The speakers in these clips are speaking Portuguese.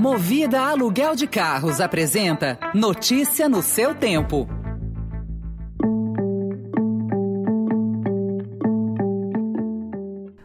Movida Aluguel de Carros apresenta Notícia no seu tempo.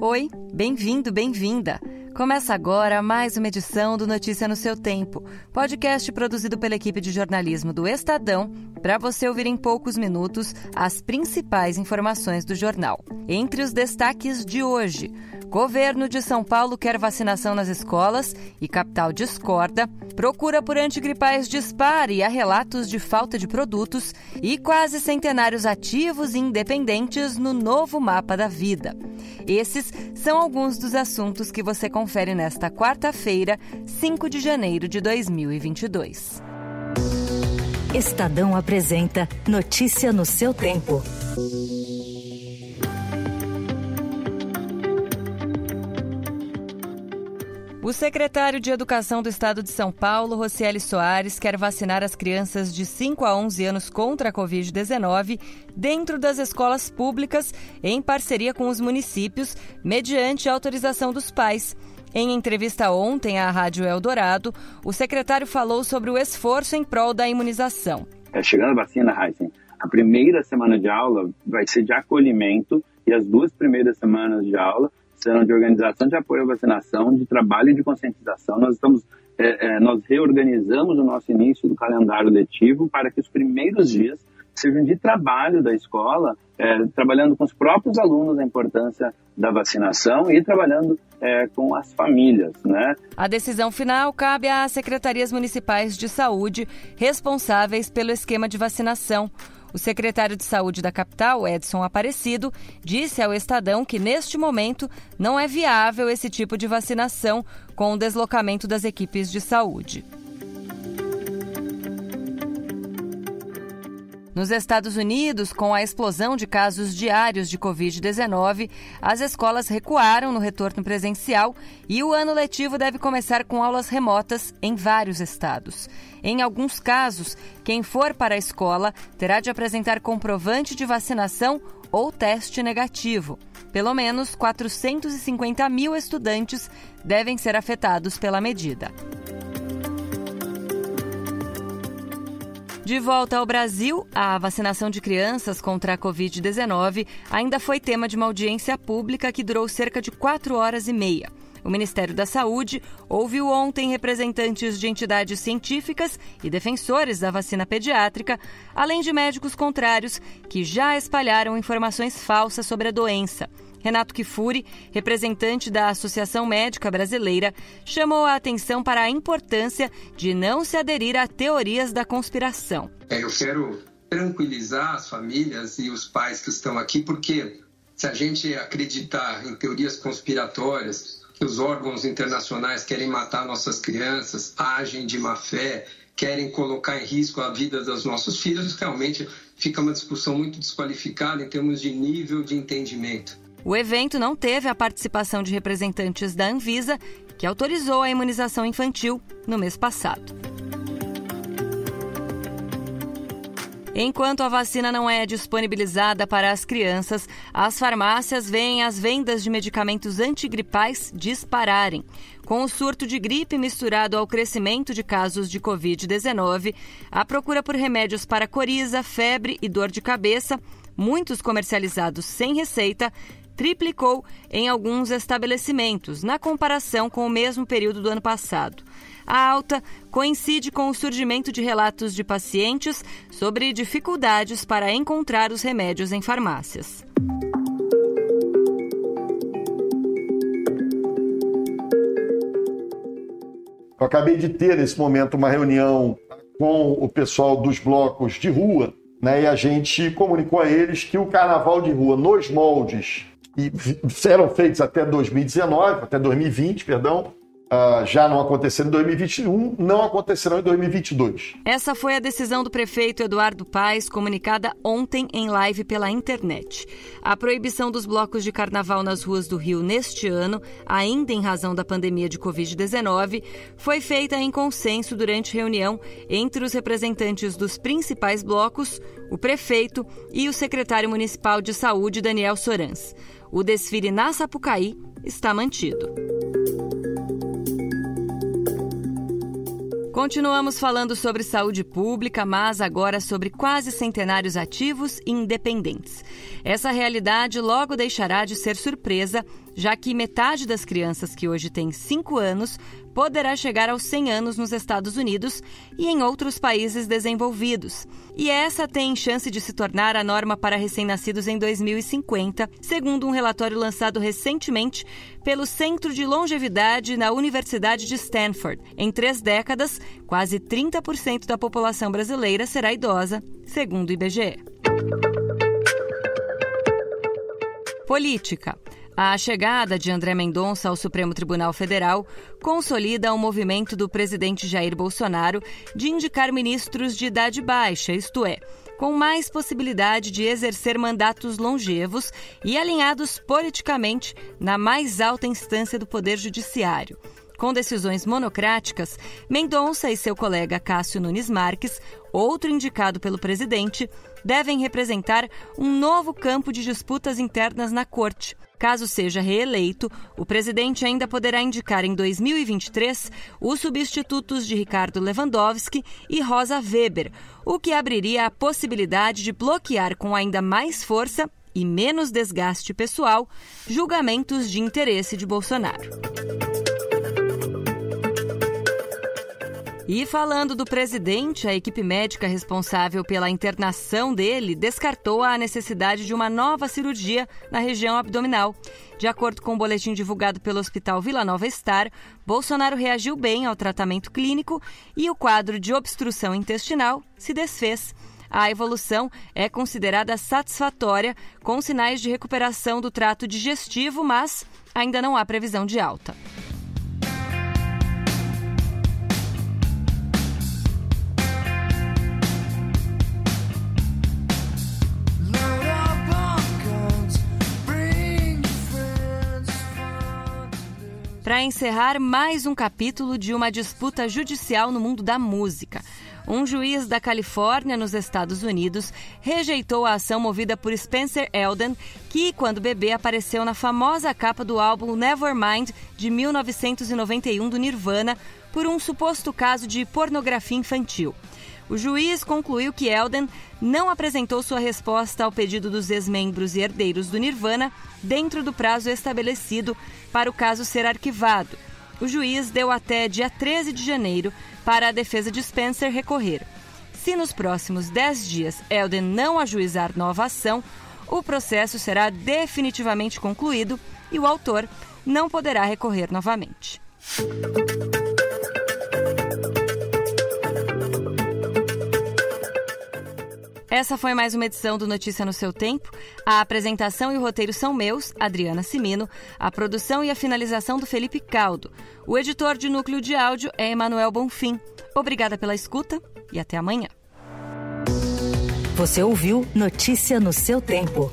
Oi, bem-vindo, bem-vinda. Começa agora mais uma edição do Notícia no seu Tempo, podcast produzido pela equipe de jornalismo do Estadão, para você ouvir em poucos minutos as principais informações do jornal. Entre os destaques de hoje, Governo de São Paulo quer vacinação nas escolas e capital discorda. Procura por antigripais dispara e há relatos de falta de produtos e quase centenários ativos e independentes no novo mapa da vida. Esses são alguns dos assuntos que você confere nesta quarta-feira, 5 de janeiro de 2022. Estadão apresenta Notícia no seu tempo. O secretário de Educação do Estado de São Paulo, Rocieli Soares, quer vacinar as crianças de 5 a 11 anos contra a Covid-19 dentro das escolas públicas, em parceria com os municípios, mediante autorização dos pais. Em entrevista ontem à Rádio Eldorado, o secretário falou sobre o esforço em prol da imunização. É, chegando a vacina, Heisen, a primeira semana de aula vai ser de acolhimento e as duas primeiras semanas de aula de organização de apoio à vacinação, de trabalho e de conscientização. Nós estamos, é, é, nós reorganizamos o nosso início do calendário letivo para que os primeiros dias sejam de trabalho da escola, é, trabalhando com os próprios alunos a importância da vacinação e trabalhando é, com as famílias, né? A decisão final cabe às secretarias municipais de saúde responsáveis pelo esquema de vacinação. O secretário de Saúde da capital, Edson Aparecido, disse ao Estadão que neste momento não é viável esse tipo de vacinação com o deslocamento das equipes de saúde. Nos Estados Unidos, com a explosão de casos diários de Covid-19, as escolas recuaram no retorno presencial e o ano letivo deve começar com aulas remotas em vários estados. Em alguns casos, quem for para a escola terá de apresentar comprovante de vacinação ou teste negativo. Pelo menos 450 mil estudantes devem ser afetados pela medida. De volta ao Brasil, a vacinação de crianças contra a Covid-19 ainda foi tema de uma audiência pública que durou cerca de quatro horas e meia. O Ministério da Saúde ouviu ontem representantes de entidades científicas e defensores da vacina pediátrica, além de médicos contrários que já espalharam informações falsas sobre a doença. Renato Kifuri, representante da Associação Médica Brasileira, chamou a atenção para a importância de não se aderir a teorias da conspiração. É, eu quero tranquilizar as famílias e os pais que estão aqui, porque se a gente acreditar em teorias conspiratórias, que os órgãos internacionais querem matar nossas crianças, agem de má fé, querem colocar em risco a vida dos nossos filhos, realmente fica uma discussão muito desqualificada em termos de nível de entendimento. O evento não teve a participação de representantes da Anvisa, que autorizou a imunização infantil no mês passado. Enquanto a vacina não é disponibilizada para as crianças, as farmácias veem as vendas de medicamentos antigripais dispararem. Com o surto de gripe misturado ao crescimento de casos de Covid-19, a procura por remédios para coriza, febre e dor de cabeça, muitos comercializados sem receita, triplicou em alguns estabelecimentos, na comparação com o mesmo período do ano passado. A alta coincide com o surgimento de relatos de pacientes sobre dificuldades para encontrar os remédios em farmácias. Eu acabei de ter nesse momento uma reunião com o pessoal dos blocos de rua, né? E a gente comunicou a eles que o carnaval de rua nos moldes e eram feitos até 2019, até 2020, perdão, Uh, já não aconteceram em 2021, não acontecerão em 2022. Essa foi a decisão do prefeito Eduardo Paes, comunicada ontem em live pela internet. A proibição dos blocos de carnaval nas ruas do Rio neste ano, ainda em razão da pandemia de Covid-19, foi feita em consenso durante reunião entre os representantes dos principais blocos, o prefeito e o secretário municipal de saúde, Daniel Sorans. O desfile na Sapucaí está mantido. Continuamos falando sobre saúde pública, mas agora sobre quase centenários ativos e independentes. Essa realidade logo deixará de ser surpresa, já que metade das crianças que hoje têm 5 anos poderá chegar aos 100 anos nos Estados Unidos e em outros países desenvolvidos. E essa tem chance de se tornar a norma para recém-nascidos em 2050, segundo um relatório lançado recentemente pelo Centro de Longevidade na Universidade de Stanford. Em três décadas, quase 30% da população brasileira será idosa, segundo o IBGE. Política. A chegada de André Mendonça ao Supremo Tribunal Federal consolida o movimento do presidente Jair Bolsonaro de indicar ministros de idade baixa, isto é, com mais possibilidade de exercer mandatos longevos e alinhados politicamente na mais alta instância do Poder Judiciário. Com decisões monocráticas, Mendonça e seu colega Cássio Nunes Marques, outro indicado pelo presidente, devem representar um novo campo de disputas internas na corte. Caso seja reeleito, o presidente ainda poderá indicar em 2023 os substitutos de Ricardo Lewandowski e Rosa Weber, o que abriria a possibilidade de bloquear com ainda mais força e menos desgaste pessoal julgamentos de interesse de Bolsonaro. E falando do presidente, a equipe médica responsável pela internação dele descartou a necessidade de uma nova cirurgia na região abdominal. De acordo com o um boletim divulgado pelo Hospital Vila Nova Star, Bolsonaro reagiu bem ao tratamento clínico e o quadro de obstrução intestinal se desfez. A evolução é considerada satisfatória, com sinais de recuperação do trato digestivo, mas ainda não há previsão de alta. Encerrar mais um capítulo de uma disputa judicial no mundo da música. Um juiz da Califórnia, nos Estados Unidos, rejeitou a ação movida por Spencer Elden, que, quando bebê, apareceu na famosa capa do álbum Nevermind de 1991 do Nirvana, por um suposto caso de pornografia infantil. O juiz concluiu que Elden não apresentou sua resposta ao pedido dos ex-membros e herdeiros do Nirvana dentro do prazo estabelecido para o caso ser arquivado. O juiz deu até dia 13 de janeiro para a defesa de Spencer recorrer. Se nos próximos 10 dias Elden não ajuizar nova ação, o processo será definitivamente concluído e o autor não poderá recorrer novamente. Essa foi mais uma edição do Notícia no seu tempo. A apresentação e o roteiro são meus, Adriana Simino, a produção e a finalização do Felipe Caldo. O editor de núcleo de áudio é Emanuel Bonfim. Obrigada pela escuta e até amanhã. Você ouviu Notícia no seu tempo.